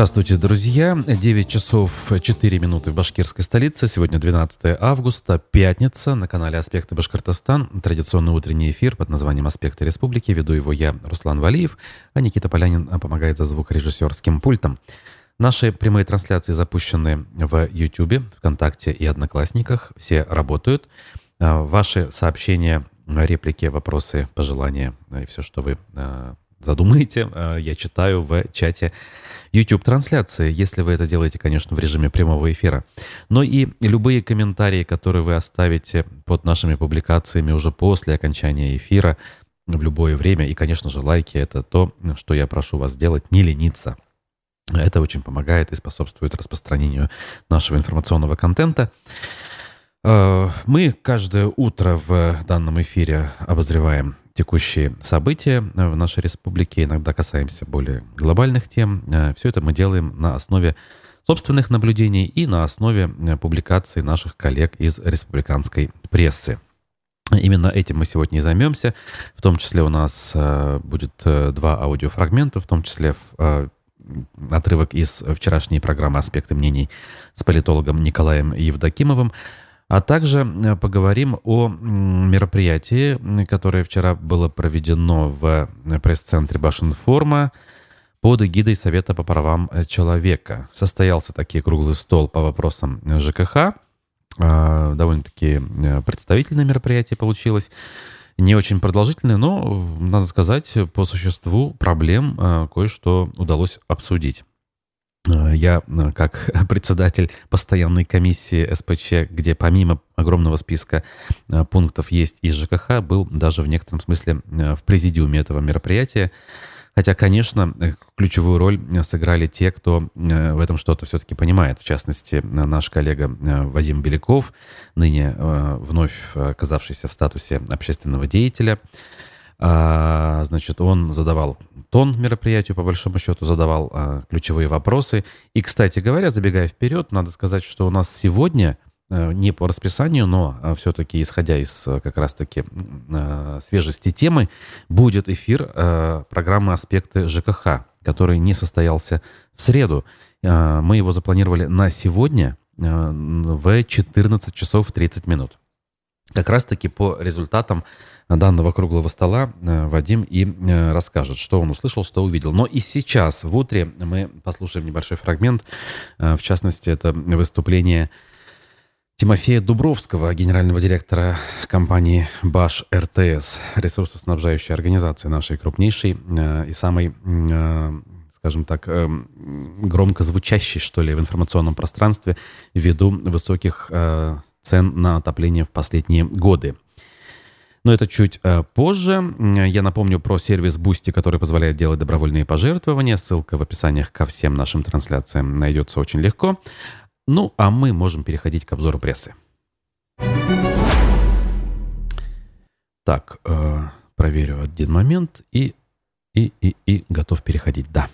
Здравствуйте, друзья. 9 часов 4 минуты в башкирской столице. Сегодня 12 августа, пятница. На канале «Аспекты Башкортостан». Традиционный утренний эфир под названием «Аспекты республики». Веду его я, Руслан Валиев, а Никита Полянин помогает за звукорежиссерским пультом. Наши прямые трансляции запущены в YouTube, ВКонтакте и Одноклассниках. Все работают. А, ваши сообщения, реплики, вопросы, пожелания и все, что вы а, задумаете, а, я читаю в чате YouTube-трансляции, если вы это делаете, конечно, в режиме прямого эфира. Но и любые комментарии, которые вы оставите под нашими публикациями уже после окончания эфира, в любое время, и, конечно же, лайки — это то, что я прошу вас сделать, не лениться. Это очень помогает и способствует распространению нашего информационного контента. А, мы каждое утро в данном эфире обозреваем текущие события в нашей республике, иногда касаемся более глобальных тем. Э, Все это мы делаем на основе собственных наблюдений и на основе э, публикаций наших коллег из республиканской прессы. Именно этим мы сегодня и займемся. В том числе у нас э, будет два аудиофрагмента, в том числе отрывок из вчерашней программы «Аспекты мнений» с политологом Николаем Евдокимовым. А также э, поговорим о мероприятии, которое вчера было проведено в э, пресс-центре Башинформа под эгидой Совета по правам э, человека. Состоялся таки круглый стол по вопросам ЖКХ. А, довольно-таки представительное мероприятие получилось. Не очень продолжительное, но, надо сказать, по существу проблем кое-что удалось обсудить. Э, я, э, как председатель постоянной комиссии СПЧ, где помимо огромного списка э, пунктов есть и ЖКХ, был даже в некотором смысле в президиуме этого мероприятия. Хотя, конечно, ключевую роль сыграли те, кто в этом что-то все-таки понимает. В частности, наш коллега Вадим Беляков, ныне вновь оказавшийся в статусе общественного деятеля. А, значит, он задавал тон мероприятию, по большому счету, задавал а, ключевые вопросы. И, кстати говоря, забегая вперед, надо сказать, что у нас сегодня а, не по расписанию, но а, все-таки, исходя из а, как раз-таки а, свежести темы, будет эфир программы «Аспекты ЖКХ», который не состоялся в среду. Мы его запланировали на сегодня в 14 часов 30 минут. Как раз-таки по результатам данного круглого стола э, Вадим и э, расскажет, что он услышал, что увидел. Но и сейчас, в утре, мы послушаем небольшой фрагмент. Э, в частности, это выступление Тимофея Дубровского, генерального директора компании Баш РТС, ресурсоснабжающей организации нашей крупнейшей и самой скажем так, громко звучащей, что ли, в информационном пространстве ввиду высоких цен на отопление в последние годы. Но это чуть э, позже. Я напомню про сервис Boosty, который позволяет делать добровольные пожертвования. Ссылка в описаниях ко всем нашим трансляциям найдется очень легко. Ну, а мы можем переходить к обзору прессы. Так, э, проверю один момент и, и, и, и готов переходить. Да.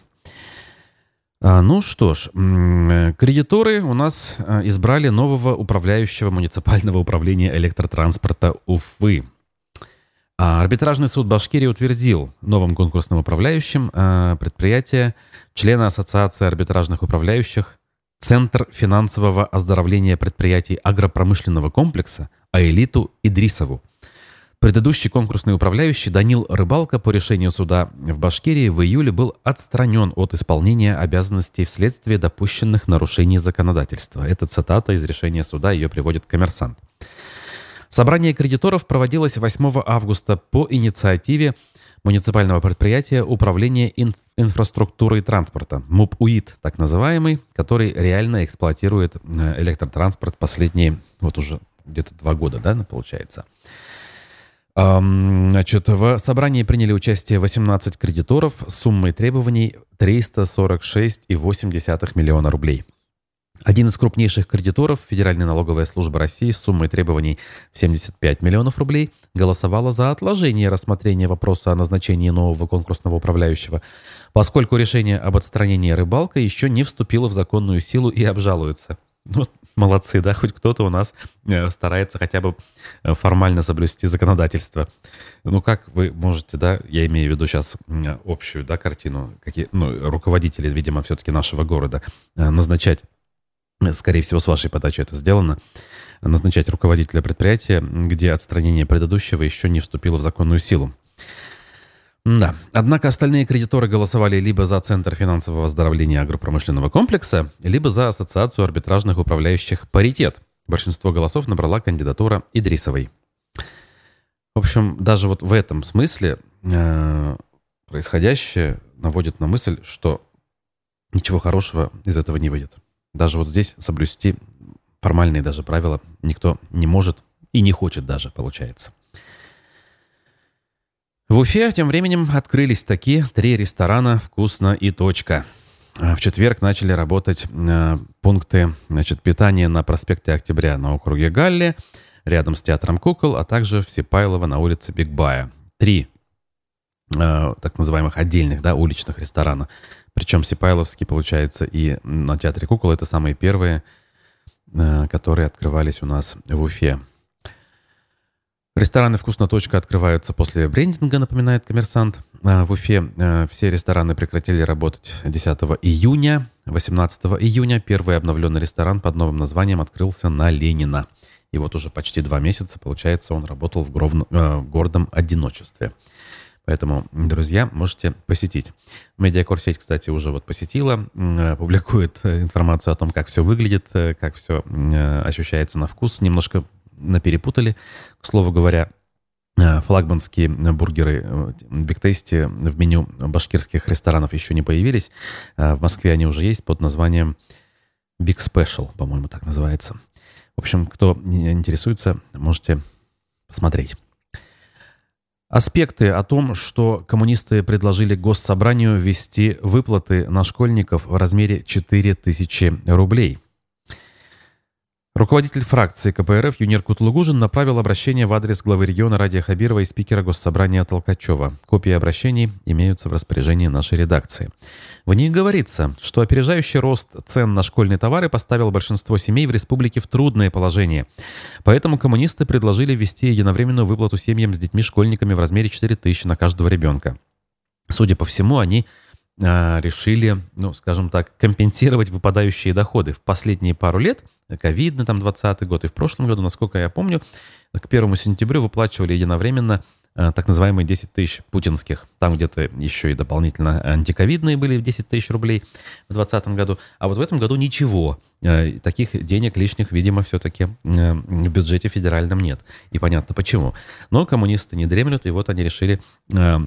А, ну что ж, кредиторы у нас э, избрали нового управляющего муниципального управления электротранспорта Уфы. А арбитражный суд Башкирии утвердил новым конкурсным управляющим э, предприятие члена Ассоциации арбитражных управляющих Центр финансового оздоровления предприятий агропромышленного комплекса Аэлиту Идрисову. Предыдущий конкурсный управляющий Данил Рыбалка по решению суда в Башкирии в июле был отстранен от исполнения обязанностей вследствие допущенных нарушений законодательства. Это цитата из решения суда, ее приводит коммерсант. Собрание кредиторов проводилось 8 августа по инициативе муниципального предприятия Управления инф инфраструктурой транспорта, МУП-УИТ, так называемый, который реально эксплуатирует э, электротранспорт последние, вот уже где-то два года, да, получается. Значит, в собрании приняли участие 18 кредиторов с суммой требований 346,8 миллиона рублей. Один из крупнейших кредиторов, Федеральная налоговая служба России с суммой требований 75 миллионов рублей, голосовала за отложение рассмотрения вопроса о назначении нового конкурсного управляющего, поскольку решение об отстранении рыбалка еще не вступило в законную силу и обжалуется. Вот молодцы, да, хоть кто-то у нас э, старается хотя бы э, формально соблюсти законодательство. Ну, как вы можете, да, я имею в виду сейчас общую, да, картину, какие, ну, руководители, видимо, все-таки нашего города назначать, скорее всего, с вашей подачи это сделано, назначать руководителя предприятия, где отстранение предыдущего еще не вступило в законную силу. Да. Однако остальные кредиторы голосовали либо за Центр финансового оздоровления агропромышленного комплекса, либо за Ассоциацию арбитражных управляющих «Паритет». Большинство голосов набрала кандидатура Идрисовой. В общем, даже вот в этом смысле э, происходящее наводит на мысль, что ничего хорошего из этого не выйдет. Даже вот здесь соблюсти формальные даже правила никто не может и не хочет даже, получается. В Уфе тем временем открылись такие три ресторана «Вкусно» и «Точка». А в четверг начали работать э, пункты значит, питания на проспекте Октября на округе Галли, рядом с театром кукол, а также в Сипайлово на улице Бигбая. Три э, так называемых отдельных да, уличных ресторана. Причем Сипайловский, получается, и на театре кукол это самые первые, э, которые открывались у нас в Уфе. Рестораны «Вкусно. Точка» открываются после брендинга, напоминает коммерсант. А, в Уфе э, все рестораны прекратили работать 10 июня. 18 июня первый обновленный ресторан под новым названием открылся на Ленина. И вот уже почти два месяца, получается, он работал в, гров... э, гордом одиночестве. Поэтому, друзья, можете посетить. Медиакор сеть, кстати, уже вот посетила, э, публикует информацию о том, как все выглядит, как все ощущается на вкус. Немножко наперепутали. К слову говоря, э, флагманские бургеры э, Tasty в меню башкирских ресторанов еще не появились. Э, в Москве они уже есть под названием Big Special, по-моему, так называется. В общем, кто интересуется, можете посмотреть. Аспекты о том, что коммунисты предложили госсобранию ввести выплаты на школьников в размере 4000 рублей – Руководитель фракции КПРФ Юнир Кутлугужин направил обращение в адрес главы региона Радия Хабирова и спикера Госсобрания Толкачева. Копии обращений имеются в распоряжении нашей редакции. В них говорится, что опережающий рост цен на школьные товары поставил большинство семей в республике в трудное положение. Поэтому коммунисты предложили ввести единовременную выплату семьям с детьми-школьниками в размере 4 тысячи на каждого ребенка. Судя по всему, они решили, ну, скажем так, компенсировать выпадающие доходы. В последние пару лет – ковидный, там, 20 год, и в прошлом году, насколько я помню, к первому сентябрю выплачивали единовременно так называемые 10 тысяч путинских. Там где-то еще и дополнительно антиковидные были 10 тысяч рублей в 2020 году. А вот в этом году ничего. Э, таких денег лишних, видимо, все-таки э, в бюджете федеральном нет. И понятно почему. Но коммунисты не дремлют, и вот они решили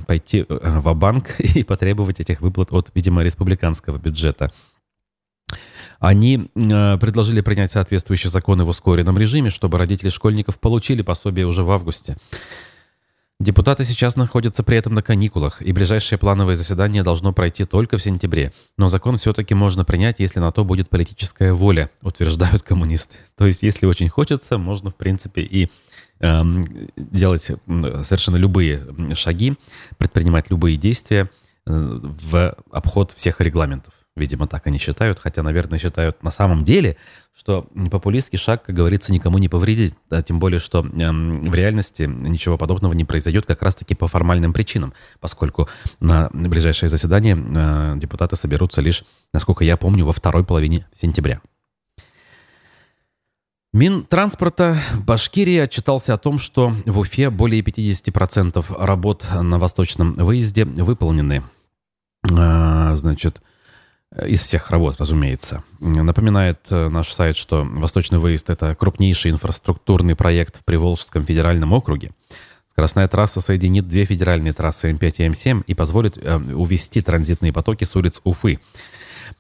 пойти в банк и потребовать этих выплат от, видимо, республиканского бюджета. Они э, предложили принять соответствующие законы в ускоренном режиме, чтобы родители школьников получили пособие уже в августе. Депутаты сейчас находятся при этом на каникулах, и ближайшее плановое заседание должно пройти только в сентябре. Но закон все-таки можно принять, если на то будет политическая воля, утверждают коммунисты. То есть, если очень хочется, можно, в принципе, и э, делать совершенно любые шаги, предпринимать любые действия э, в обход всех регламентов. Видимо, так они считают, хотя, наверное, считают на самом деле, что популистский шаг, как говорится, никому не повредит, а тем более, что э, в реальности ничего подобного не произойдет как раз-таки по формальным причинам, поскольку на ближайшее заседание э, депутаты соберутся лишь, насколько я помню, во второй половине сентября. Минтранспорта Башкирии отчитался о том, что в Уфе более 50% работ на восточном выезде выполнены. А, значит, из всех работ, разумеется. Напоминает э, наш сайт, что «Восточный выезд» — это крупнейший инфраструктурный проект в Приволжском федеральном округе. Скоростная трасса соединит две федеральные трассы М5 и М7 и позволит э, увести транзитные потоки с улиц Уфы.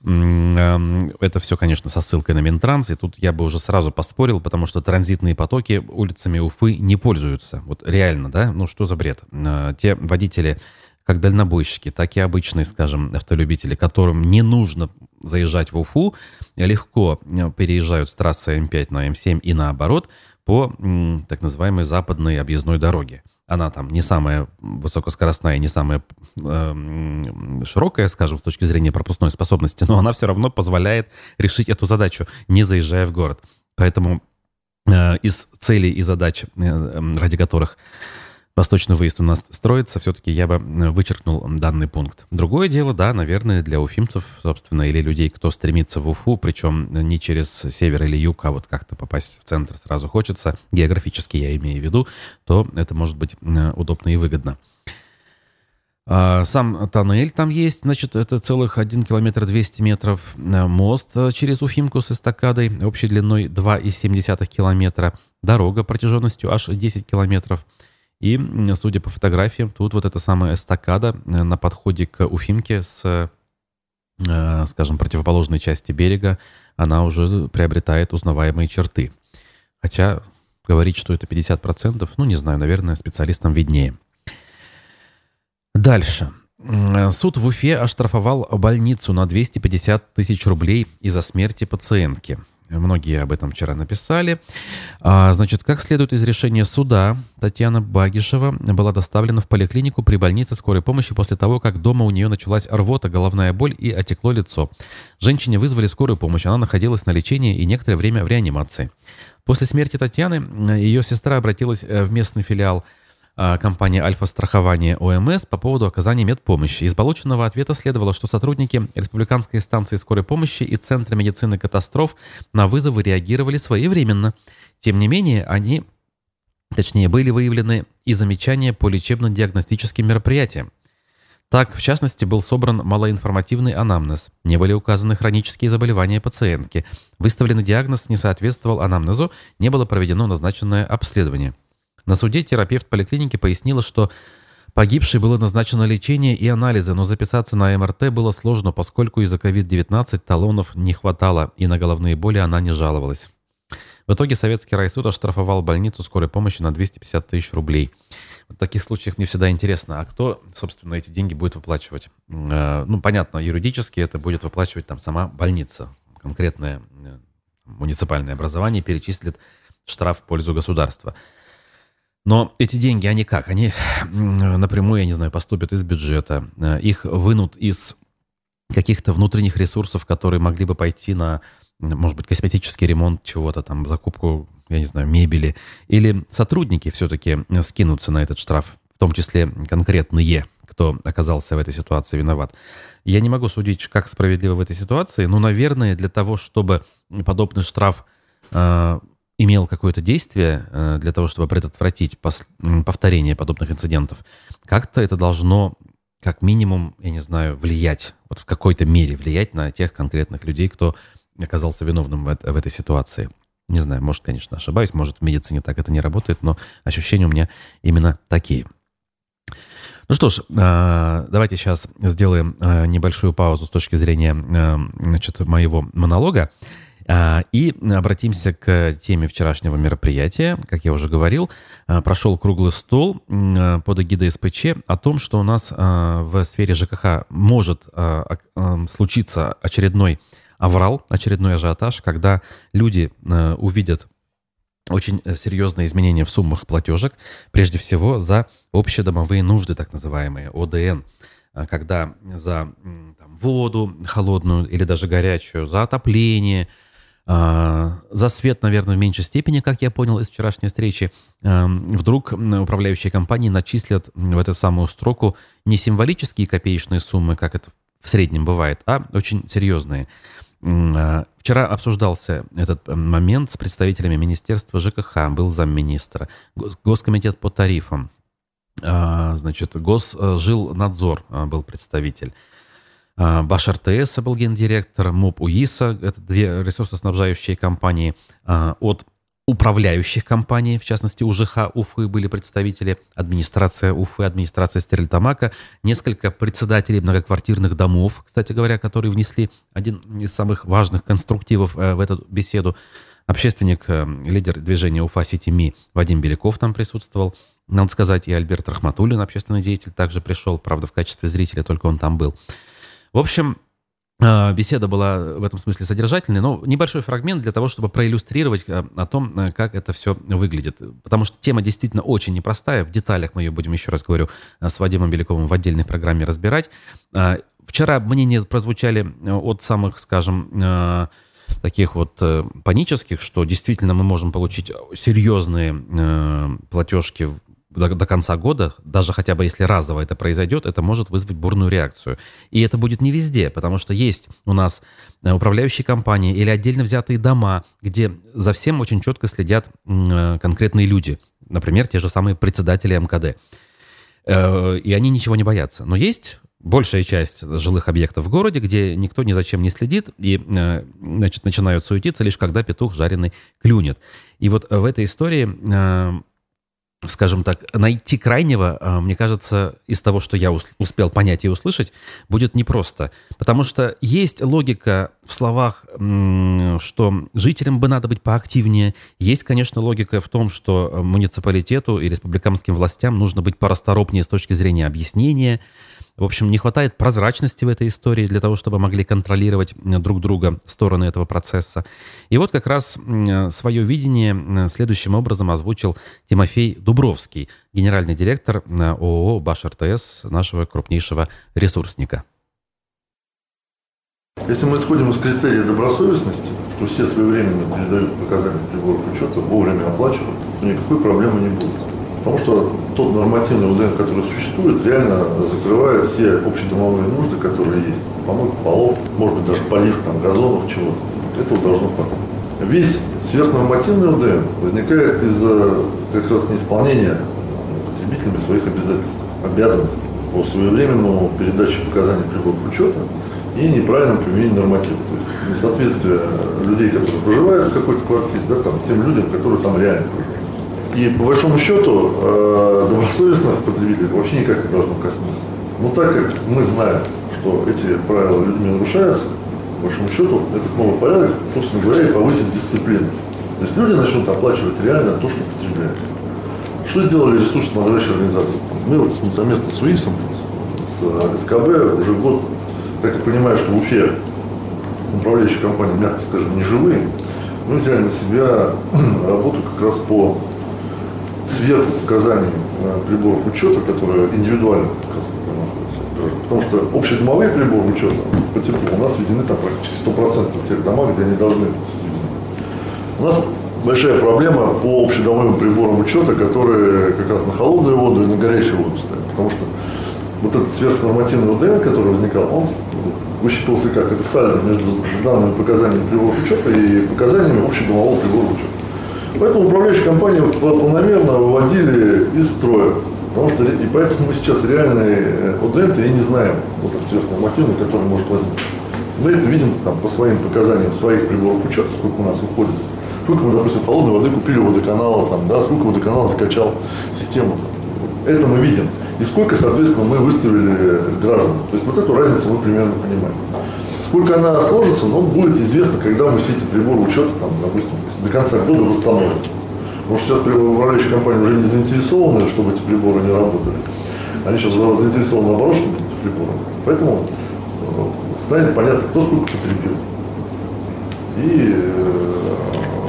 Эм, это все, конечно, со ссылкой на Минтранс, и тут я бы уже сразу поспорил, потому что транзитные потоки улицами Уфы не пользуются. Вот реально, да? Ну что за бред? Э, те водители как дальнобойщики, так и обычные, скажем, автолюбители, которым не нужно заезжать в Уфу, легко э, переезжают с трассы М5 на М7 и наоборот по так называемой западной объездной дороге. Она там не самая высокоскоростная, не самая э, широкая, скажем, с точки зрения пропускной способности, но она все равно позволяет решить эту задачу, не заезжая в город. Поэтому э, из целей и задач, э, ради которых восточный выезд у нас строится, все-таки я бы э, вычеркнул данный пункт. Другое дело, да, наверное, для уфимцев, собственно, или людей, кто стремится в Уфу, причем не через север или юг, а вот как-то попасть в центр сразу хочется, географически я имею в виду, то это может быть э, удобно и выгодно. А, сам тоннель там есть, значит, это целых 1 километр 200 метров. Э, мост через Уфимку с эстакадой общей длиной 2,7 километра. Дорога протяженностью аж 10 километров. И, судя по фотографиям, тут вот эта самая эстакада э, на подходе к Уфимке с, э, скажем, противоположной части берега, она уже приобретает узнаваемые черты. Хотя говорить, что это 50%, ну, не знаю, наверное, специалистам виднее. Дальше. Суд в Уфе оштрафовал больницу на 250 тысяч рублей из-за смерти пациентки. Многие об этом вчера написали. А, значит, как следует из решения суда, Татьяна Багишева была доставлена в поликлинику при больнице скорой помощи после того, как дома у нее началась рвота, головная боль и отекло лицо. Женщине вызвали скорую помощь, она находилась на лечении и некоторое время в реанимации. После смерти Татьяны ее сестра обратилась э, в местный филиал а, компания «Альфа-страхование ОМС» по поводу оказания медпомощи. Из полученного ответа следовало, что сотрудники Республиканской станции скорой помощи и Центра медицины катастроф на вызовы реагировали своевременно. Тем не менее, они, точнее, были выявлены и замечания по лечебно-диагностическим мероприятиям. Так, в частности, был собран малоинформативный анамнез. Не были указаны хронические заболевания пациентки. Выставленный диагноз не соответствовал анамнезу, не было проведено назначенное обследование. На суде терапевт поликлиники пояснила, что погибшей было назначено лечение и анализы, но записаться на МРТ было сложно, поскольку из-за COVID-19 талонов не хватало, и на головные боли она не жаловалась. В итоге советский райсуд оштрафовал больницу скорой помощи на 250 тысяч рублей. В таких случаях мне всегда интересно, а кто, собственно, эти деньги будет выплачивать? Э, ну, понятно, юридически это будет выплачивать там сама больница. Конкретное э, муниципальное образование перечислит штраф в пользу государства. Но эти деньги, они как? Они напрямую, я не знаю, поступят из бюджета. Э, их вынут из каких-то внутренних ресурсов, которые могли бы пойти на, может быть, косметический ремонт чего-то, там, закупку, я не знаю, мебели. Или сотрудники все-таки скинутся на этот штраф, в том числе конкретные, кто оказался в этой ситуации виноват. Я не могу судить, как справедливо в этой ситуации, но, наверное, для того, чтобы подобный штраф э, имел какое-то действие э, для того, чтобы предотвратить повторение подобных инцидентов, как-то это должно как минимум, я не знаю, влиять, вот в какой-то мере влиять на тех конкретных людей, кто оказался виновным в, в этой ситуации. Не знаю, может, конечно, ошибаюсь, может, в медицине так это не работает, но ощущения у меня именно такие. Ну что ж, э, давайте сейчас сделаем э, небольшую паузу с точки зрения значит, моего монолога. А, и обратимся к теме вчерашнего мероприятия. Как я уже говорил, а, прошел круглый стол а, под эгидой СПЧ о том, что у нас в сфере ЖКХ может случиться очередной аврал, очередной ажиотаж, когда люди увидят очень серьезные изменения в суммах платежек, прежде всего за общедомовые нужды, так называемые, ОДН когда за там, воду холодную или даже горячую, за отопление, за свет, наверное, в меньшей степени, как я понял из вчерашней встречи, эм, вдруг управляющие компании начислят в эту самую строку не символические копеечные суммы, как это в среднем бывает, а очень серьезные. А, вчера обсуждался этот момент с представителями Министерства ЖКХ, был замминистра, Госкомитет по тарифам, а, значит, Госжилнадзор был представитель. А, Баш РТС был гендиректор, МОП УИСа, это две ресурсоснабжающие компании, а, от управляющих компаний, в частности, УЖХ Уфы были представители, администрация Уфы, администрация Стерильтамака, несколько председателей многоквартирных домов, кстати говоря, которые внесли один из самых важных конструктивов э, в эту беседу. Общественник, э, лидер движения Уфа Сити Ми Вадим Беляков там присутствовал. Надо сказать, и Альберт Рахматуллин, общественный деятель, также пришел, правда, в качестве зрителя, только он там был. В общем, а, Беседа была в этом смысле содержательной, но небольшой фрагмент для того, чтобы проиллюстрировать а, о том, а, как это все выглядит. Потому что тема действительно очень непростая. В деталях мы ее будем, еще раз говорю, с Вадимом Беляковым в отдельной программе разбирать. Вчера мнения прозвучали от самых, скажем, таких вот э, панических, что действительно мы можем получить серьезные э, платежки до, до конца года, даже хотя бы если разово это произойдет, это может вызвать бурную реакцию. И это будет не везде, потому что есть у нас э, управляющие компании или отдельно взятые дома, где за всем очень четко следят э, конкретные люди. Например, те же самые председатели МКД. Э, и они ничего не боятся. Но есть большая часть жилых объектов в городе, где никто ни за чем не следит, и значит, начинают суетиться лишь когда петух жареный клюнет. И вот в этой истории скажем так, найти крайнего, а, мне кажется, из того, что я успел понять и услышать, будет непросто. Потому что есть логика в словах, что жителям бы надо быть поактивнее. Есть, конечно, логика в том, что муниципалитету и республиканским властям нужно быть порасторопнее с точки зрения объяснения, в общем, не хватает прозрачности в этой истории для того, чтобы могли контролировать друг друга стороны этого процесса. И вот как раз свое видение следующим образом озвучил Тимофей Дубровский, генеральный директор ООО «Баш РТС», нашего крупнейшего ресурсника. Если мы исходим из критерия добросовестности, что все своевременно передают показания приборов учета, вовремя оплачивают, то никакой проблемы не будет. Потому что тот нормативный УДН, который существует, реально закрывает все общедомовые нужды, которые есть. Помойка полов, может быть, даже полив там, газонов, чего-то. Этого должно хватить. Весь сверхнормативный УДН возникает из-за как раз неисполнения потребителями своих обязательств, обязанностей по своевременному передаче показаний приборов учета и неправильному применению нормативов. То есть несоответствие людей, которые проживают в какой-то квартире, да, там, тем людям, которые там реально проживают. И по большому счету э, добросовестных потребителей вообще никак не должно коснуться. Но так как мы знаем, что эти правила людьми нарушаются, по большому счету этот новый порядок, собственно говоря, и повысит дисциплину. То есть люди начнут оплачивать реально то, что потребляют. Что сделали ресурсно-снабжающие организации? Мы вот совместно с УИСом, с СКБ уже год, так и понимаю, что в Уфе управляющие компании, мягко скажем, не живые, мы взяли на себя работу как раз по сверху показаний приборов учета, которые индивидуально находятся. Потому что общедомовые приборы учета по теплу у нас введены там практически 100% тех домах, где они должны быть введены. У нас большая проблема по общедомовым приборам учета, которые как раз на холодную воду и на горячую воду стоят. Потому что вот этот сверхнормативный УДН, который возникал, он высчитывался как? Это сальдо между данными показаниями приборов учета и показаниями общедомового прибора учета. Поэтому управляющие компании планомерно выводили из строя. Потому что, и поэтому мы сейчас реальные ОДН и не знаем вот этот сверхнормативный, который может возникнуть. Мы это видим там, по своим показаниям своих приборов учета, сколько у нас уходит. Сколько мы, допустим, холодной воды купили водоканала, там, да, сколько водоканал закачал систему. Это мы видим. И сколько, соответственно, мы выставили граждан. То есть вот эту разницу мы примерно понимаем. Сколько она сложится, но будет известно, когда мы все эти приборы учета, там, допустим, до конца года восстановим. Потому что сейчас управляющие компании уже не заинтересованы, чтобы эти приборы не работали. Они сейчас заинтересованы наоборот, чтобы эти. Поэтому э, станет понятно, кто сколько потребил. И, э,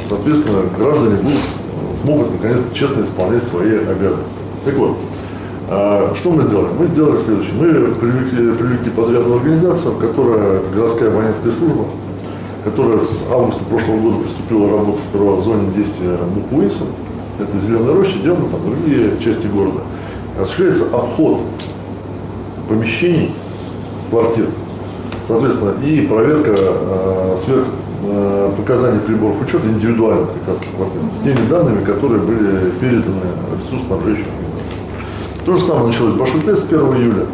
соответственно, граждане будут, смогут наконец-то честно исполнять свои обязанности. Так вот, а, что мы сделали? Мы сделали следующее. Мы привлекли, привлекли подрядную организацию, которая, городская абонентская служба, которая с августа прошлого года приступила работать сперва в зоне действия Букуиса. Это Зеленая роща, Демна, там другие части города. Осуществляется обход помещений, квартир. Соответственно, и проверка э, сверх э, показаний приборов учета индивидуальных как раз квартир с теми данными, которые были переданы ресурсоснабжающим то же самое началось в Башите с 1 июля.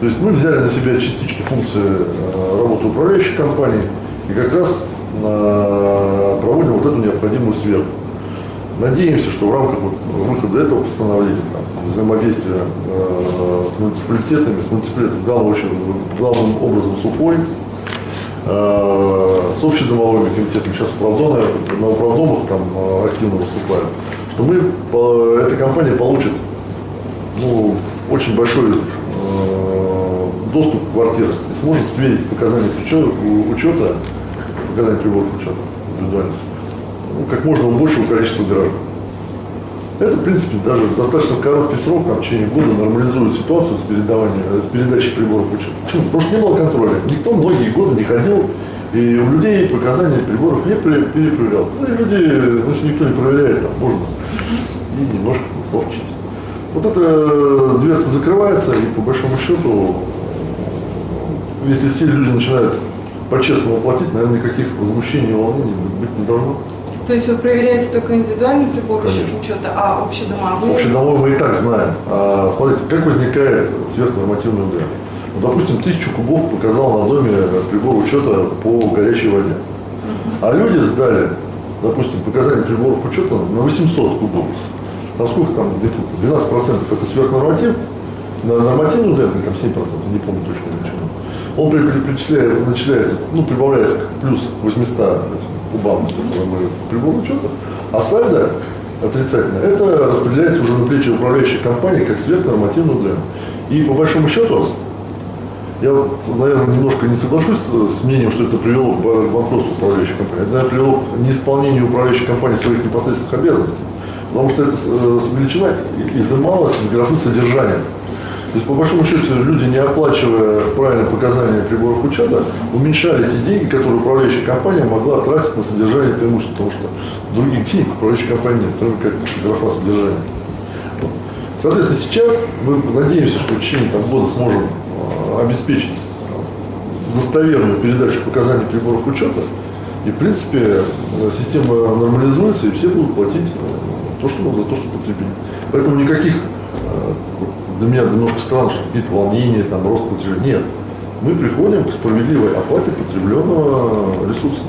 То есть мы взяли на себя частично функции э, работы управляющей компании и как раз проводим вот эту необходимую сверху. Надеемся, что в рамках выхода этого постановления, там, взаимодействия э, с муниципалитетами, с муниципалитетом главным, главным образом с УФОЙ, э, с общедомовыми комитетами, сейчас управдомы, на управдомах там э, активно выступаем, что мы, э, эта компания получит ну, очень большой э, доступ к квартире и сможет сверить показания учета показания приборов учета индивидуально, ну, как можно большего количества граждан. Это, в принципе, даже достаточно короткий срок, там, в течение года нормализует ситуацию с, передаванием, с передачей приборов учета. Почему? Потому что не было контроля. Никто многие годы не ходил И у людей показания приборов не перепроверял. Ну и люди, значит, никто не проверяет, там можно и немножко форчить. Вот эта дверца закрывается, и по большому счету, если все люди начинают по-честному платить, наверное, никаких возмущений и волнений быть не должно. То есть вы проверяете только индивидуальный прибор учета, а общедомовые? Общедомовые мы и так знаем. А, смотрите, как возникает сверхнормативный УДР. Ну, допустим, тысячу кубов показал на доме прибор учета по горячей воде. А люди сдали, допустим, показания приборов учета на 800 кубов. Там сколько там, 12% это сверхнорматив, на нормативный УДР, там 7%, не помню точно величину. Он причисляет, начисляется, ну, прибавляется плюс 800 кубам, которые мы прибор учета, а сальдо отрицательно, это распределяется уже на плечи управляющей компании как сверхнормативный УДР. И по большому счету, я, наверное, немножко не соглашусь с мнением, что это привело к банкротству управляющей компании. Это, привело к неисполнению управляющей компании своих непосредственных обязанностей. Потому что эта э, величина изымалась из графы содержания. То есть, по большому счету, люди, не оплачивая правильные показания приборов учета, уменьшали те деньги, которые управляющая компания могла тратить на содержание этого имущества, потому что других денег управляющей компании нет, кроме как графа содержания. Соответственно, сейчас мы надеемся, что в течение там, года сможем э, обеспечить достоверную передачу показаний приборов учета, и, в принципе, э, система нормализуется, и все будут платить то, что за то, что потребили. Поэтому никаких для меня немножко странно, что какие-то волнения, там, рост платежей. Нет. Мы приходим к справедливой оплате потребленного ресурса.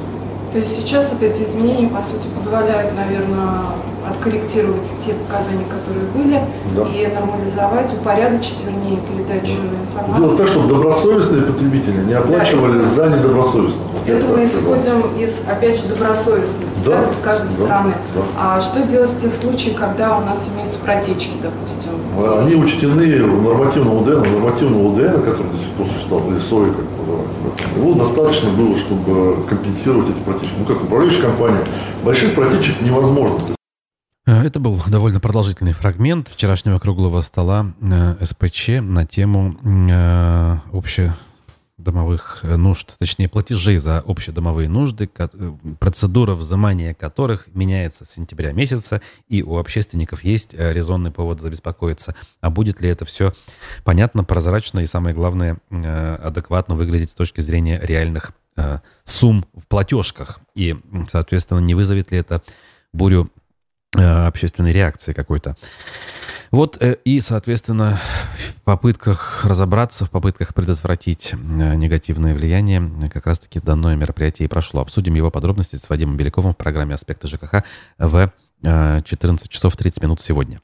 То есть сейчас вот эти изменения, по сути, позволяют, наверное, откорректировать те показания, которые были, да. и нормализовать, упорядочить, вернее, передачу информации. Делать так, чтобы добросовестные потребители не оплачивали да, за недобросовестных. Это мы исходим из, опять же, добросовестности да, да, с каждой да, стороны. Да. А что делать в тех случаях, когда у нас имеются протечки, допустим? А, они учтены в нормативном УДН, в нормативном УДН, который до сих пор существовал, или СОИ, как его достаточно было, чтобы компенсировать эти протечки. Ну, как управляющая компания, больших протечек невозможно. Э, это был довольно продолжительный фрагмент вчерашнего круглого стола э, СПЧ на тему э, общедомовых нужд, точнее платежей за общедомовые нужды, процедура взимания которых меняется с сентября месяца, и у общественников есть резонный повод забеспокоиться, а будет ли это все понятно, прозрачно и, самое главное, адекватно выглядеть с точки зрения реальных сумм в платежках, и, соответственно, не вызовет ли это бурю общественной реакции какой-то. Вот э, и, соответственно, в попытках разобраться, в попытках предотвратить э, негативное влияние, как раз-таки данное мероприятие и прошло. Обсудим его подробности с Вадимом Беляковым в программе «Аспекты ЖКХ» в 14 часов 30 минут сегодня.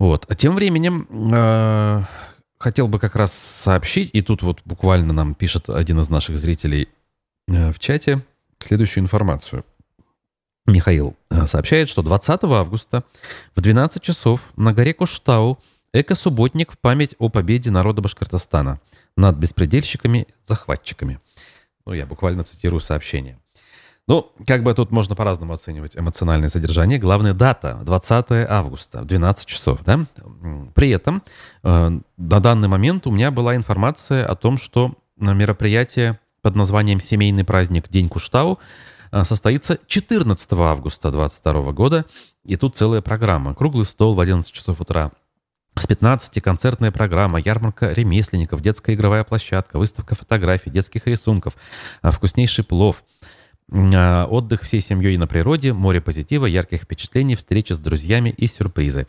Вот. А тем временем хотел бы как раз сообщить, и тут вот буквально нам пишет один из наших зрителей в чате следующую информацию. Михаил э, сообщает, что 20 августа в 12 часов на горе Куштау эко-субботник в память о победе народа Башкортостана над беспредельщиками-захватчиками. Ну, я буквально цитирую сообщение. Ну, как бы тут можно по-разному оценивать эмоциональное содержание. Главная дата — 20 августа, 12 часов. Да? При этом э, на данный момент у меня была информация о том, что мероприятие под названием «Семейный праздник День Куштау» состоится 14 августа 2022 года. И тут целая программа. Круглый стол в 11 часов утра. С 15 концертная программа, ярмарка ремесленников, детская игровая площадка, выставка фотографий, детских рисунков, а, вкуснейший плов, а, отдых всей семьей на природе, море позитива, ярких впечатлений, встречи с друзьями и сюрпризы.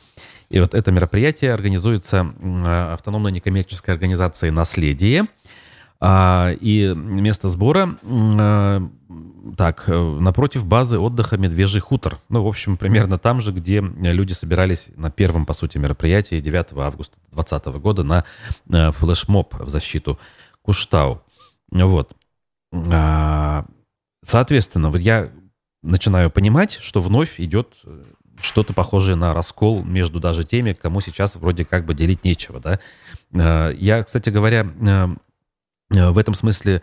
И вот это мероприятие организуется автономной некоммерческой организацией «Наследие», и место сбора так, э, напротив базы отдыха «Медвежий хутор». Ну, в общем, примерно там же, где люди собирались на первом, по сути, мероприятии 9 августа 2020 года на э, флешмоб в защиту Куштау. Вот. А, соответственно, вот я начинаю понимать, что вновь идет э, что-то похожее на раскол между даже теми, кому сейчас вроде как бы делить нечего, да. Я, кстати говоря, в этом смысле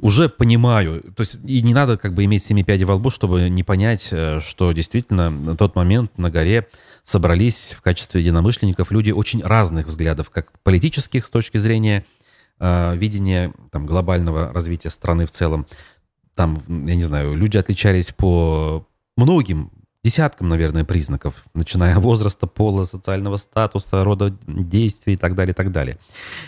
уже понимаю, то есть и не надо как бы иметь семи пядей во лбу, чтобы не понять, э, что действительно на тот момент на горе собрались в качестве единомышленников люди очень разных взглядов, как политических с точки зрения э, видение там, глобального развития страны в целом. Там, я не знаю, люди отличались по многим десяткам, наверное, признаков, начиная от возраста, пола, социального статуса, рода действий и так далее, и так далее.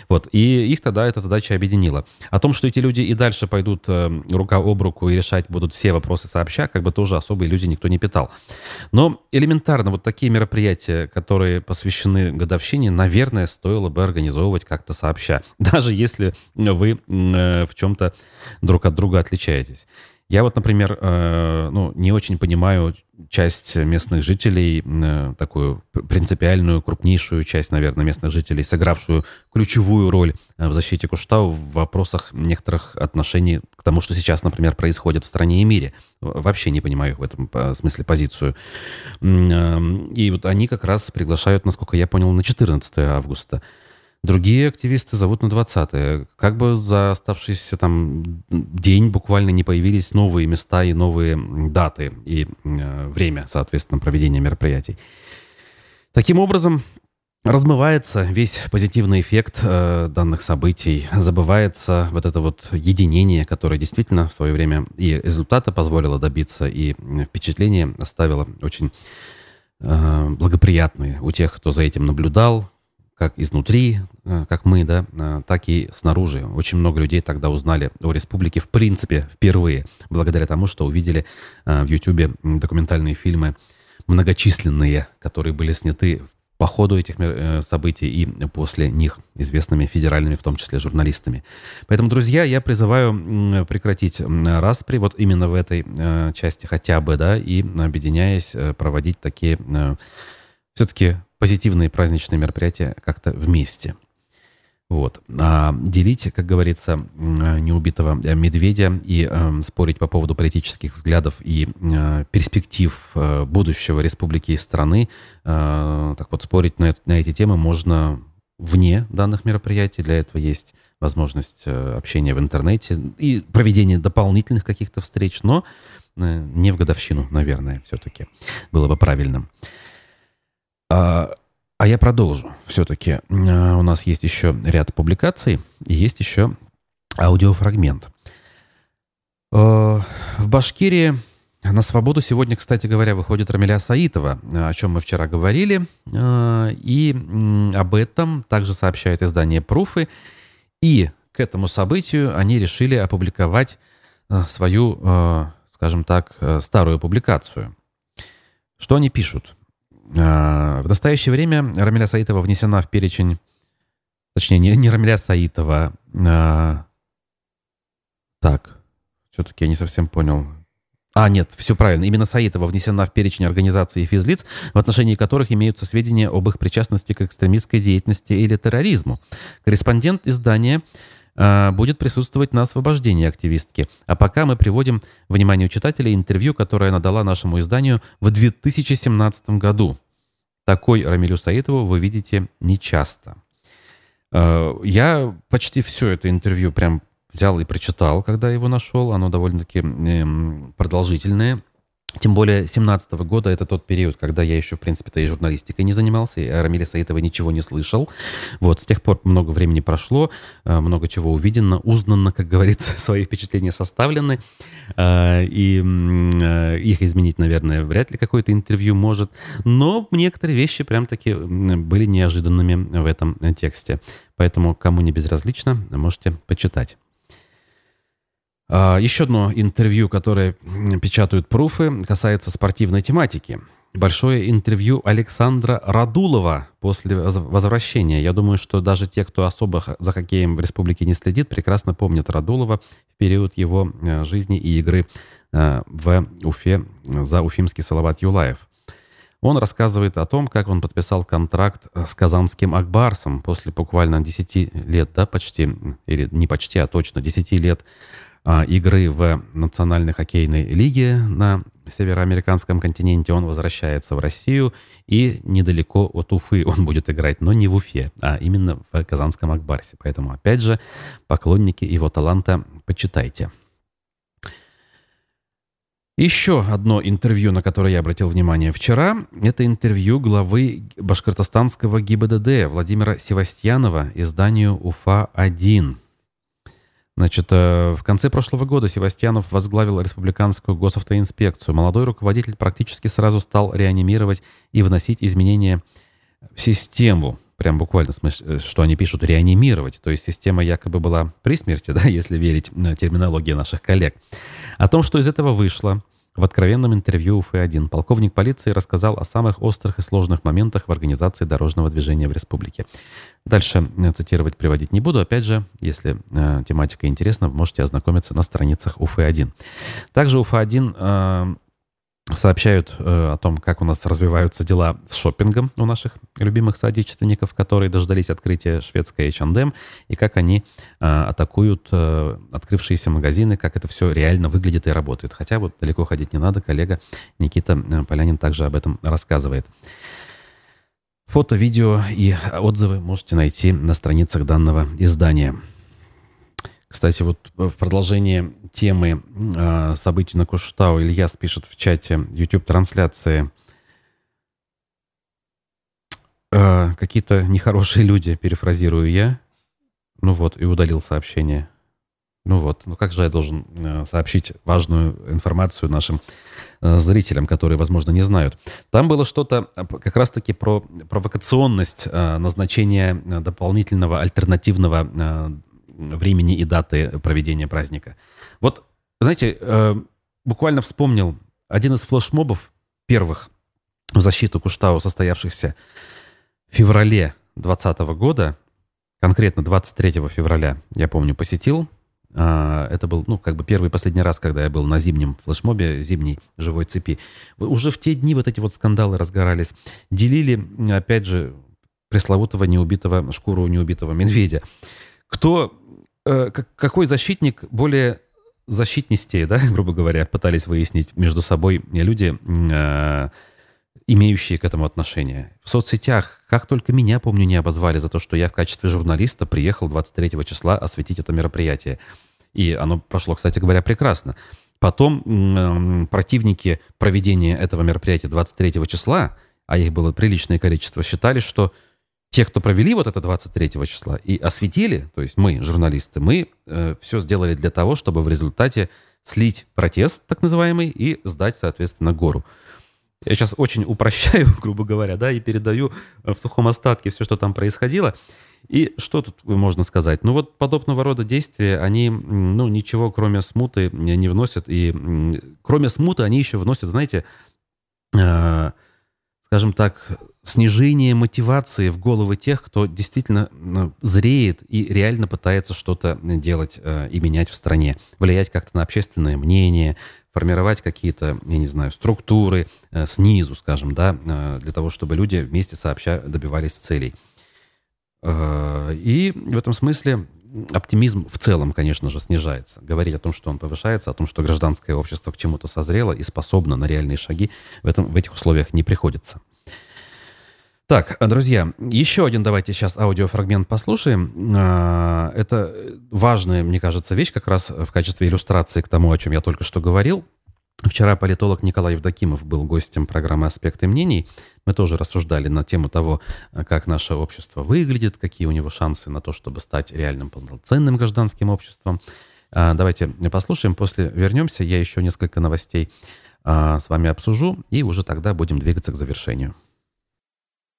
Вот. И их тогда эта задача объединила. О том, что эти люди и дальше пойдут э, рука об руку и решать будут все вопросы сообща, как бы тоже особо иллюзий никто не питал. Но элементарно вот такие мероприятия, которые посвящены годовщине, наверное, стоило бы организовывать как-то сообща, даже если вы э, в чем-то друг от друга отличаетесь. Я вот, например, э, ну, не очень понимаю часть местных жителей, э, такую принципиальную, крупнейшую часть, наверное, местных жителей, сыгравшую ключевую роль э, в защите Куштау в вопросах некоторых отношений к тому, что сейчас, например, происходит в стране и мире. Вообще не понимаю в этом смысле позицию. И вот они как раз приглашают, насколько я понял, на 14 августа. Другие активисты зовут на 20-е. Как бы за оставшийся там день буквально не появились новые места и новые даты и э, время, соответственно, проведения мероприятий. Таким образом, размывается весь позитивный эффект э, данных событий, забывается вот это вот единение, которое действительно в свое время и результата позволило добиться, и впечатление оставило очень э, благоприятные у тех, кто за этим наблюдал, как изнутри, э, как мы, да, э, так и снаружи. Очень много людей тогда узнали о республике в принципе впервые, благодаря тому, что увидели э, в Ютубе документальные фильмы многочисленные, которые были сняты по ходу этих событий и после них известными федеральными, в том числе журналистами. Поэтому, друзья, я призываю прекратить распри вот именно в этой части хотя бы, да, и объединяясь проводить такие все-таки позитивные праздничные мероприятия как-то вместе. Вот. А делить, как говорится, неубитого медведя и э, спорить по поводу политических взглядов и э, перспектив э, будущего республики и страны, э, так вот, спорить на, на эти темы можно вне данных мероприятий. Для этого есть возможность э, общения в интернете и проведения дополнительных каких-то встреч, но э, не в годовщину, наверное, все-таки было бы правильным. А, а я продолжу. Все-таки а, у нас есть еще ряд публикаций и есть еще аудиофрагмент. А, в Башкирии на свободу сегодня, кстати говоря, выходит Рамиля Саитова, о чем мы вчера говорили. И об этом также сообщает издание «Пруфы». И к этому событию они решили опубликовать свою, скажем так, старую публикацию. Что они пишут? А, в настоящее время Рамиля Саитова внесена в перечень, точнее, не, не Рамиля Саитова, а, так, все-таки я не совсем понял. А, нет, все правильно. Именно Саитова внесена в перечень организаций и физлиц, в отношении которых имеются сведения об их причастности к экстремистской деятельности или терроризму. Корреспондент издания будет присутствовать на освобождении активистки. А пока мы приводим вниманию читателей интервью, которое она дала нашему изданию в 2017 году. Такой Рамилю Саитову вы видите нечасто. А, я почти все это интервью прям взял и прочитал, когда его нашел. Оно довольно-таки эм, продолжительное. Тем более 17 года это тот период, когда я еще, в принципе-то, и журналистикой не занимался, и о Рамиле Саитова ничего не слышал. Вот, с тех пор много времени прошло, э, много чего увидено, узнано, как говорится, свои впечатления составлены, э, и э, их изменить, наверное, вряд ли какое-то интервью может, но некоторые вещи прям-таки были неожиданными в этом тексте. Поэтому, кому не безразлично, можете почитать. А, еще одно интервью, которое печатают пруфы, касается спортивной тематики. Большое интервью Александра Радулова после возвращения. Я думаю, что даже те, кто особо за хоккеем в республике не следит, прекрасно помнят Радулова в период его э, жизни и игры э, в Уфе за уфимский Салават Юлаев. Он рассказывает о том, как он подписал контракт с казанским Акбарсом после буквально 10 лет, да, почти, или не почти, а точно 10 лет игры в Национальной хоккейной лиге на североамериканском континенте. Он возвращается в Россию и недалеко от Уфы он будет играть, но не в Уфе, а именно в Казанском Акбарсе. Поэтому, опять же, поклонники его таланта, почитайте. Еще одно интервью, на которое я обратил внимание вчера, это интервью главы башкортостанского ГИБДД Владимира Севастьянова изданию УФА-1. Значит, э, в конце прошлого года Севастьянов возглавил республиканскую госавтоинспекцию. Молодой руководитель практически сразу стал реанимировать и вносить изменения в систему. Прям буквально, э, что они пишут, реанимировать. То есть система якобы была при смерти, да, если верить терминологии наших коллег. О том, что из этого вышло, в откровенном интервью УФ-1 полковник полиции рассказал о самых острых и сложных моментах в организации дорожного движения в республике. Дальше э, цитировать, приводить не буду. Опять же, если э, тематика интересна, можете ознакомиться на страницах УФ-1. Также УФ-1 э, сообщают э, о том, как у нас развиваются дела с шопингом у наших любимых соотечественников, которые дождались открытия шведской H&M, и как они э, атакуют э, открывшиеся магазины, как это все реально выглядит и работает. Хотя вот далеко ходить не надо, коллега Никита э, Полянин также об этом рассказывает. Фото, видео и отзывы можете найти на страницах данного издания. Кстати, вот в продолжение темы э, событий на Куштау Ильяс пишет в чате YouTube-трансляции. Э, какие-то нехорошие люди, перефразирую я. Ну вот, и удалил сообщение. Ну вот, ну как же я должен э, сообщить важную информацию нашим э, зрителям, которые, возможно, не знают. Там было что-то как раз-таки про провокационность э, назначения дополнительного альтернативного э, времени и даты проведения праздника. Вот, знаете, э, буквально вспомнил один из флешмобов первых в защиту Куштау, состоявшихся в феврале 2020 года, конкретно 23 февраля, я помню, посетил. Э, это был, ну, как бы первый и последний раз, когда я был на зимнем флешмобе, зимней живой цепи. Уже в те дни вот эти вот скандалы разгорались. Делили, опять же, пресловутого неубитого, шкуру неубитого медведя. Кто Э, какой защитник более защитнистее, да, грубо говоря, пытались выяснить между собой люди, э, имеющие к этому отношение. В соцсетях, как только меня, помню, не обозвали за то, что я в качестве журналиста приехал 23 числа осветить это мероприятие. И оно прошло, кстати говоря, прекрасно. Потом э, противники проведения этого мероприятия 23 числа, а их было приличное количество, считали, что те, кто провели вот это 23 числа и осветили, то есть мы, журналисты, мы э, все сделали для того, чтобы в результате слить протест, так называемый, и сдать, соответственно, гору. Я сейчас очень упрощаю, грубо говоря, да, и передаю в сухом остатке все, что там происходило. И что тут можно сказать? Ну вот подобного рода действия, они, ну, ничего кроме смуты не вносят. И кроме смуты они еще вносят, знаете, э, скажем так, снижение мотивации в головы тех, кто действительно ну, зреет и реально пытается что-то делать э, и менять в стране, влиять как-то на общественное мнение, формировать какие-то, я не знаю, структуры э, снизу, скажем, да, э, для того, чтобы люди вместе сообща добивались целей. И в этом смысле оптимизм в целом, конечно же, снижается. Говорить о том, что он повышается, о том, что гражданское общество к чему-то созрело и способно на реальные шаги, в, этом, в этих условиях не приходится. Так, друзья, еще один давайте сейчас аудиофрагмент послушаем. А, это важная, мне кажется, вещь как раз в качестве иллюстрации к тому, о чем я только что говорил. Вчера политолог Николай Евдокимов был гостем программы «Аспекты мнений». Мы тоже рассуждали на тему того, как наше общество выглядит, какие у него шансы на то, чтобы стать реальным полноценным гражданским обществом. Давайте послушаем, после вернемся. Я еще несколько новостей с вами обсужу, и уже тогда будем двигаться к завершению.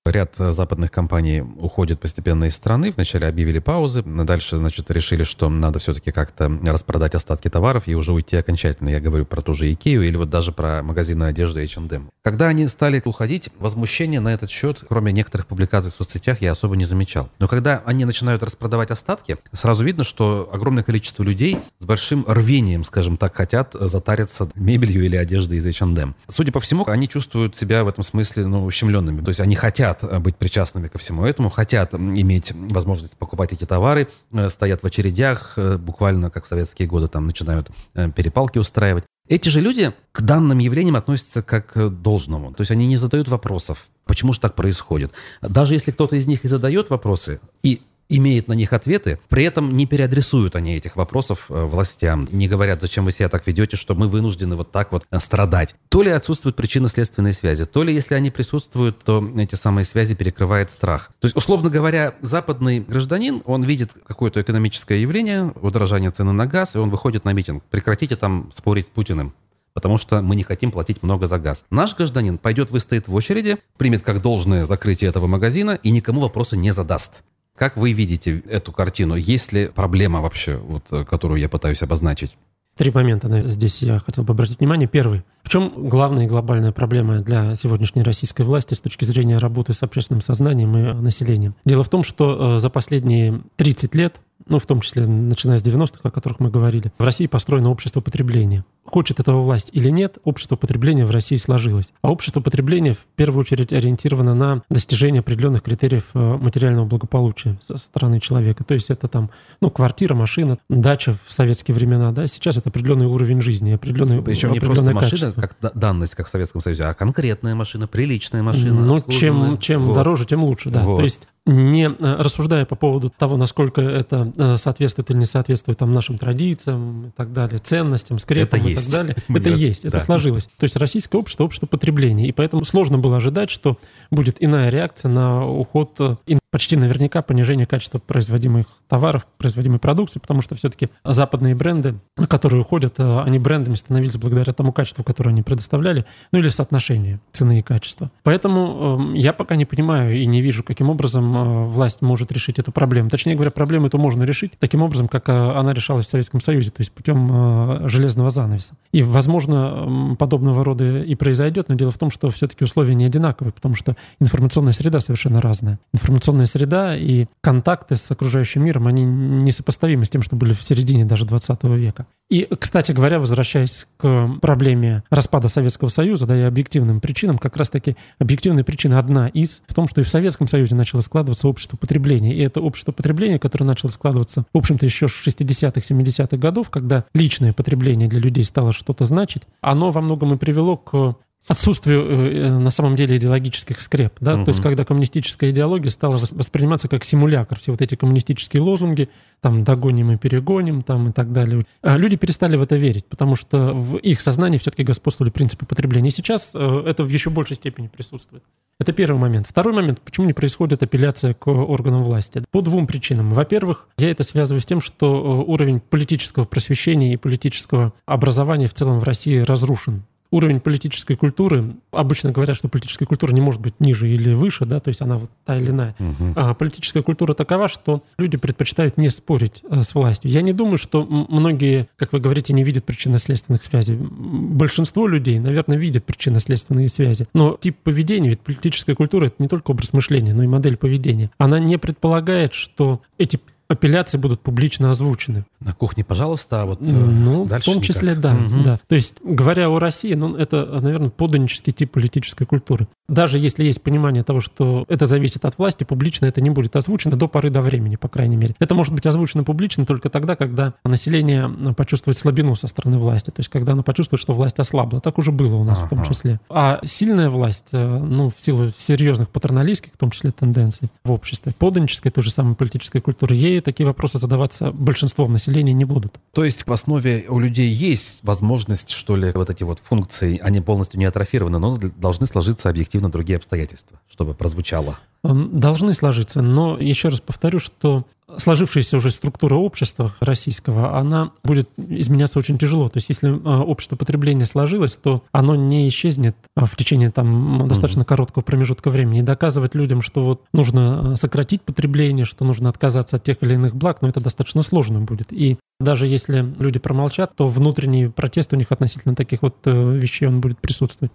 Ряд э, западных компаний уходит постепенно из страны. Вначале объявили паузы, дальше, значит, решили, что надо все-таки как-то распродать остатки товаров и уже уйти окончательно. Я говорю про ту же Икею или вот даже про магазины одежды H&M. Когда они стали уходить, возмущения на этот счет, кроме некоторых публикаций в соцсетях, я особо не замечал. Но когда они начинают распродавать остатки, сразу видно, что огромное количество людей с большим рвением, скажем так, хотят затариться мебелью или одеждой из H&M. Судя по всему, они чувствуют себя в этом смысле, ну, ущемленными. То есть они хотят хотят э, быть причастными ко всему этому, хотят иметь возможность покупать эти товары, э, стоят в очередях, э, буквально как в советские годы там начинают перепалки устраивать. Эти же люди к данным явлениям относятся как к должному. То есть они не задают вопросов, почему же так происходит. Даже если кто-то из них и задает вопросы, и имеет на них ответы, при этом не переадресуют они этих вопросов э, властям, не говорят, зачем вы себя так ведете, что мы вынуждены вот так вот э, страдать. То ли отсутствуют причинно-следственные связи, то ли если они присутствуют, то эти самые связи перекрывает страх. То есть, условно говоря, западный гражданин, он видит какое-то экономическое явление, удорожание цены на газ, и он выходит на митинг. Прекратите там спорить с Путиным потому что мы не хотим платить много за газ. Наш гражданин пойдет, выстоит в очереди, примет как должное закрытие этого магазина и никому вопроса не задаст. Как вы видите эту картину? Есть ли проблема вообще, вот, э, которую я пытаюсь обозначить? Три момента здесь я хотел бы обратить внимание. Первый. В чем главная глобальная проблема для сегодняшней российской власти с точки зрения работы с общественным сознанием и населением? Дело в том, что э, за последние 30 лет ну, в том числе начиная с 90-х, о которых мы говорили, в России построено общество потребления. Хочет этого власть или нет, общество потребления в России сложилось. А общество потребления в первую очередь ориентировано на достижение определенных критериев э, материального благополучия со стороны человека. То есть это там, ну, квартира, машина, дача в советские времена, да, сейчас это определенный уровень жизни, определенный Причем не просто машина, как данность, как в Советском Союзе, а конкретная машина, приличная машина. Ну, чем, чем вот. дороже, тем лучше, да. Вот. То есть не э, рассуждая по поводу того, насколько это э, соответствует или не соответствует там, нашим традициям и так далее, ценностям, скрепам это и есть. так далее. Это есть, это сложилось. То есть российское общество – общество потребления. И поэтому сложно было ожидать, что будет иная реакция на уход э, почти наверняка понижение качества производимых товаров, производимой продукции, потому что все-таки западные бренды, которые уходят, они брендами становились благодаря тому качеству, которое они предоставляли, ну или соотношению цены и качества. Поэтому эм, я пока не понимаю и не вижу, каким образом Э, власть может решить эту проблему. Точнее говоря, проблему эту можно решить таким образом, как э, она решалась в Советском Союзе, то есть путем э, железного занавеса. И, возможно, подобного рода и произойдет, но дело в том, что все-таки условия не одинаковые, потому что информационная среда совершенно разная. Информационная среда и контакты с окружающим миром, они несопоставимы с тем, что были в середине даже 20 века. И, кстати говоря, возвращаясь к проблеме распада Советского Союза, да, и объективным причинам, как раз-таки объективная причина одна из в том, что и в Советском Союзе начало складываться общество потребления. И это общество потребления, которое начало складываться, в общем-то, еще с 60-х, 70-х годов, когда личное потребление для людей стало что-то значить, оно во многом и привело к отсутствию э, на самом деле идеологических скреп. Да? Угу. То есть когда коммунистическая идеология стала восприниматься как симулятор, все вот эти коммунистические лозунги, там «догоним и перегоним» там, и так далее, а люди перестали в это верить, потому что в их сознании все-таки господствовали принципы потребления. И сейчас э, это в еще большей степени присутствует. Это первый момент. Второй момент, почему не происходит апелляция к органам власти? По двум причинам. Во-первых, я это связываю с тем, что э, уровень политического просвещения и политического образования в целом в России разрушен уровень политической культуры, обычно говорят, что политическая культура не может быть ниже или выше, да, то есть она вот та или иная. Угу. А политическая культура такова, что люди предпочитают не спорить а, с властью. Я не думаю, что многие, как вы говорите, не видят причинно-следственных связей. Большинство людей, наверное, видят причинно-следственные связи. Но тип поведения, ведь политическая культура — это не только образ мышления, но и модель поведения. Она не предполагает, что эти апелляции будут публично озвучены. На кухне, пожалуйста, а вот э, Ну, в том числе, никак. да, угу. да. То есть, говоря о России, ну, это, наверное, поданический тип политической культуры. Даже если есть понимание того, что это зависит от власти, публично это не будет озвучено до поры до времени, по крайней мере. Это может быть озвучено публично только тогда, когда население почувствует слабину со стороны власти, то есть когда оно почувствует, что власть ослабла. Так уже было у нас ага. в том числе. А сильная власть, э, ну, в силу серьезных патерналистских, в том числе тенденций в обществе, поданической, той же самой политической культуры, ей такие вопросы задаваться большинством населения не будут. То есть в основе у людей есть возможность, что ли, вот эти вот функции, они полностью не атрофированы, но должны сложиться объективно другие обстоятельства, чтобы прозвучало. Должны сложиться, но еще раз повторю, что сложившаяся уже структура общества российского, она будет изменяться очень тяжело. То есть если а, общество потребления сложилось, то оно не исчезнет а, в течение там достаточно короткого промежутка времени. И доказывать людям, что вот нужно а, сократить потребление, что нужно отказаться от тех или иных благ, но это достаточно сложно будет. И даже если люди промолчат, то внутренний протест у них относительно таких вот э, вещей он будет присутствовать.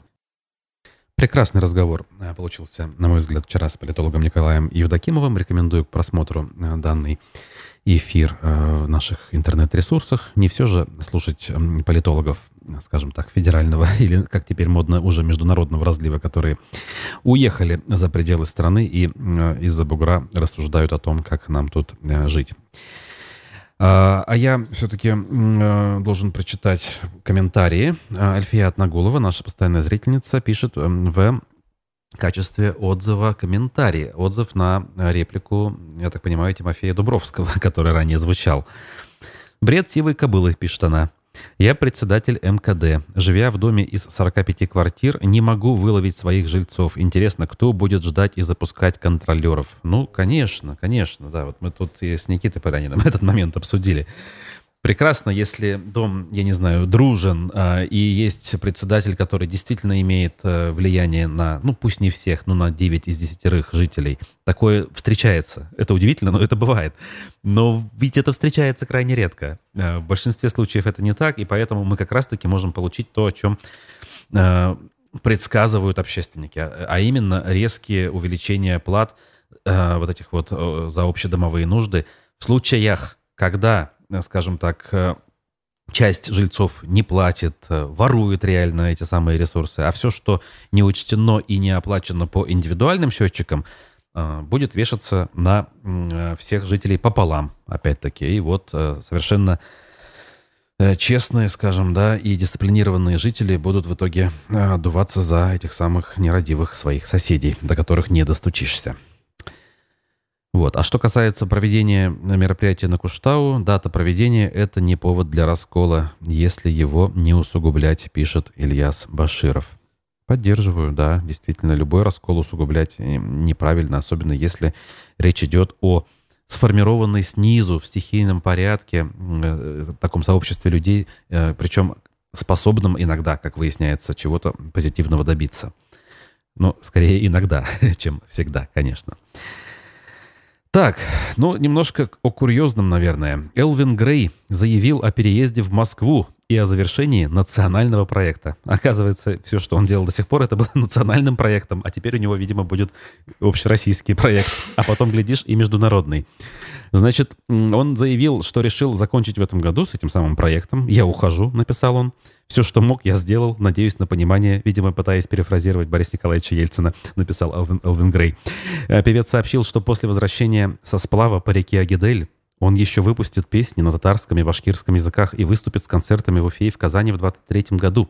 Прекрасный разговор э, получился, на мой взгляд, вчера с политологом Николаем Евдокимовым. Рекомендую к просмотру э, данный эфир э, в наших интернет-ресурсах. Не все же слушать политологов, скажем так, федерального или, как теперь модно, уже международного разлива, которые уехали за пределы страны и из-за бугра рассуждают о том, как нам тут жить. А, а я все-таки э, должен прочитать комментарии. Альфия Отнагулова, наша постоянная зрительница, пишет в качестве отзыва комментарий. Отзыв на реплику, я так понимаю, Тимофея Дубровского, который ранее звучал. «Бред сивой кобылы», — пишет она. Я председатель МКД. Живя в доме из 45 квартир, не могу выловить своих жильцов. Интересно, кто будет ждать и запускать контролеров? Ну, конечно, конечно, да. Вот мы тут и с Никитой Поляниным этот момент обсудили прекрасно, если дом, я не знаю, дружен, э, и есть председатель, который действительно имеет э, влияние на, ну пусть не всех, но на 9 из 10 жителей. Такое встречается. Это удивительно, но это бывает. Но ведь это встречается крайне редко. Э, в большинстве случаев это не так, и поэтому мы как раз-таки можем получить то, о чем э, предсказывают общественники, а, а именно резкие увеличения плат вот этих вот за общедомовые нужды в случаях, когда скажем так, э, часть жильцов не платит, э, ворует реально эти самые ресурсы, а все, что не учтено и не оплачено по индивидуальным счетчикам, будет вешаться на всех жителей пополам, опять-таки. И вот совершенно честные, скажем, да, и дисциплинированные жители будут в итоге отдуваться за этих самых нерадивых своих соседей, до которых не достучишься. Вот. А что касается проведения мероприятия на Куштау, дата проведения – это не повод для раскола, если его не усугублять, пишет Ильяс Баширов. Поддерживаю, да, действительно, любой раскол усугублять неправильно, особенно если речь идет о сформированной снизу в стихийном порядке э, таком сообществе людей, э, причем способном иногда, как выясняется, чего-то позитивного добиться. Но скорее иногда, чем всегда, конечно. Так, ну, немножко о курьезном, наверное. Элвин Грей заявил о переезде в Москву и о завершении национального проекта. Оказывается, все, что он делал до сих пор, это было национальным проектом, а теперь у него, видимо, будет общероссийский проект, а потом, глядишь, и международный. Значит, он заявил, что решил закончить в этом году с этим самым проектом. «Я ухожу», — написал он. «Все, что мог, я сделал. Надеюсь на понимание». Видимо, пытаясь перефразировать Бориса Николаевича Ельцина, написал Элвин, Элвин Грей. Э, певец сообщил, что после возвращения со сплава по реке Агидель он еще выпустит песни на татарском и башкирском языках и выступит с концертами в Уфе и в Казани в 23 году.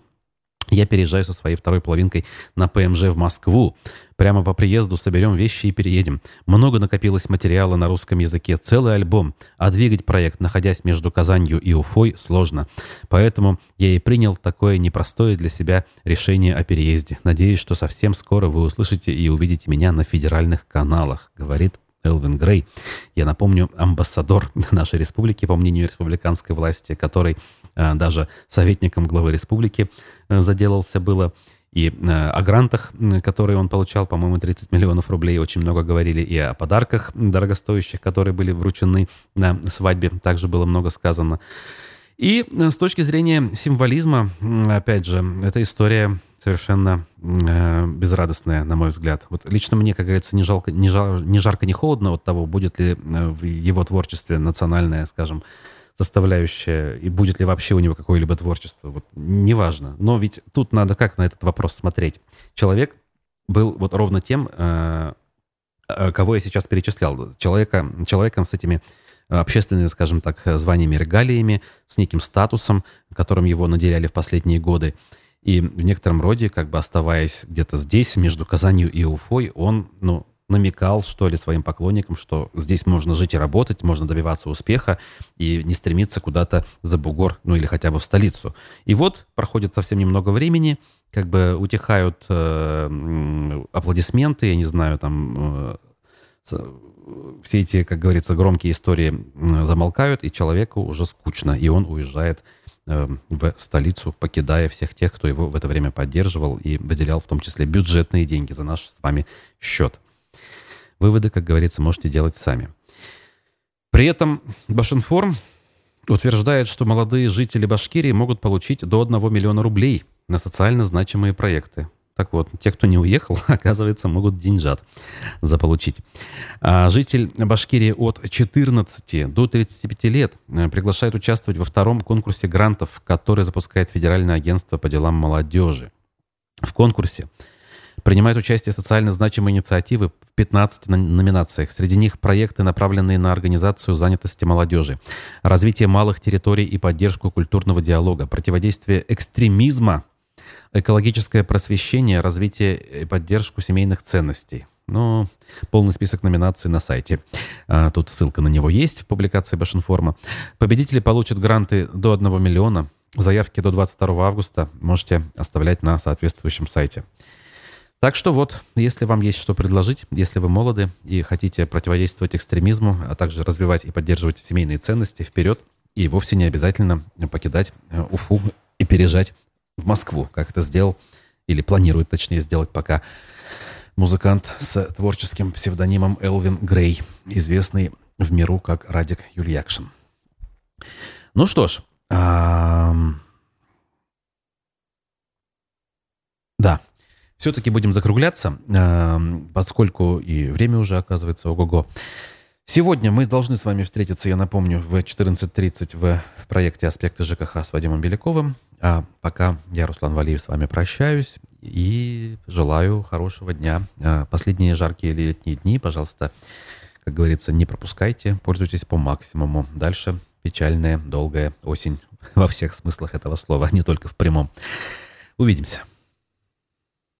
Я переезжаю со своей второй половинкой на ПМЖ в Москву. Прямо по приезду соберем вещи и переедем. Много накопилось материала на русском языке, целый альбом. А двигать проект, находясь между Казанью и Уфой, сложно. Поэтому я и принял такое непростое для себя решение о переезде. Надеюсь, что совсем скоро вы услышите и увидите меня на федеральных каналах, говорит Элвин Грей. Я напомню, амбассадор нашей республики, по мнению республиканской власти, который э, даже советником главы республики э, заделался было. И э, о грантах, которые он получал, по-моему, 30 миллионов рублей, очень много говорили. И о подарках дорогостоящих, которые были вручены на свадьбе, также было много сказано. И с точки зрения символизма, опять же, эта история совершенно э, безрадостная, на мой взгляд. Вот лично мне, как говорится, не, жалко, не, жар, не жарко, не холодно от того, будет ли э, в его творчестве национальная, скажем, составляющая, и будет ли вообще у него какое-либо творчество. Вот неважно. Но ведь тут надо как на этот вопрос смотреть. Человек был вот ровно тем, э, э кого я сейчас перечислял. Человека, человеком с этими общественными, скажем так, званиями, регалиями, с неким статусом, которым его наделяли в последние годы. И в некотором роде, как бы оставаясь где-то здесь, между Казанью и Уфой, он, ну, намекал, что ли, своим поклонникам, что здесь можно жить и работать, можно добиваться успеха и не стремиться куда-то за бугор, ну или хотя бы в столицу. И вот проходит совсем немного времени, как бы утихают э, аплодисменты, я не знаю, там э, все эти, как говорится, громкие истории замолкают, и человеку уже скучно, и он уезжает в столицу, покидая всех тех, кто его в это время поддерживал и выделял в том числе бюджетные деньги за наш с вами счет. Выводы, как говорится, можете делать сами. При этом Башинформ утверждает, что молодые жители Башкирии могут получить до 1 миллиона рублей на социально значимые проекты. Так вот, те, кто не уехал, оказывается, могут деньжат заполучить. А житель Башкирии от 14 до 35 лет э, приглашает участвовать во втором конкурсе грантов, который запускает Федеральное агентство по делам молодежи. В конкурсе принимают участие социально значимые инициативы в 15 номинациях. Среди них проекты, направленные на организацию занятости молодежи, развитие малых территорий и поддержку культурного диалога, противодействие экстремизма – Экологическое просвещение, развитие и поддержку семейных ценностей. Ну, полный список номинаций на сайте. А, тут ссылка на него есть в публикации Башинформа. Победители получат гранты до 1 миллиона. Заявки до 22 августа можете оставлять на соответствующем сайте. Так что вот, если вам есть что предложить, если вы молоды и хотите противодействовать экстремизму, а также развивать и поддерживать семейные ценности, вперед. И вовсе не обязательно покидать э, Уфу и переезжать в Москву, как это сделал или планирует, точнее, сделать пока музыкант с творческим псевдонимом Элвин Грей, известный в миру как Радик Юльякшин. Ну что ж, да, все-таки будем закругляться, поскольку и время уже оказывается ого-го. Сегодня мы должны с вами встретиться, я напомню, в 14.30 в проекте «Аспекты ЖКХ» с Вадимом Беляковым. А пока я, Руслан Валиев, с вами прощаюсь и желаю хорошего дня. А, последние жаркие летние дни, пожалуйста, как говорится, не пропускайте, пользуйтесь по максимуму. Дальше печальная, долгая осень во всех смыслах этого слова, не только в прямом. Увидимся.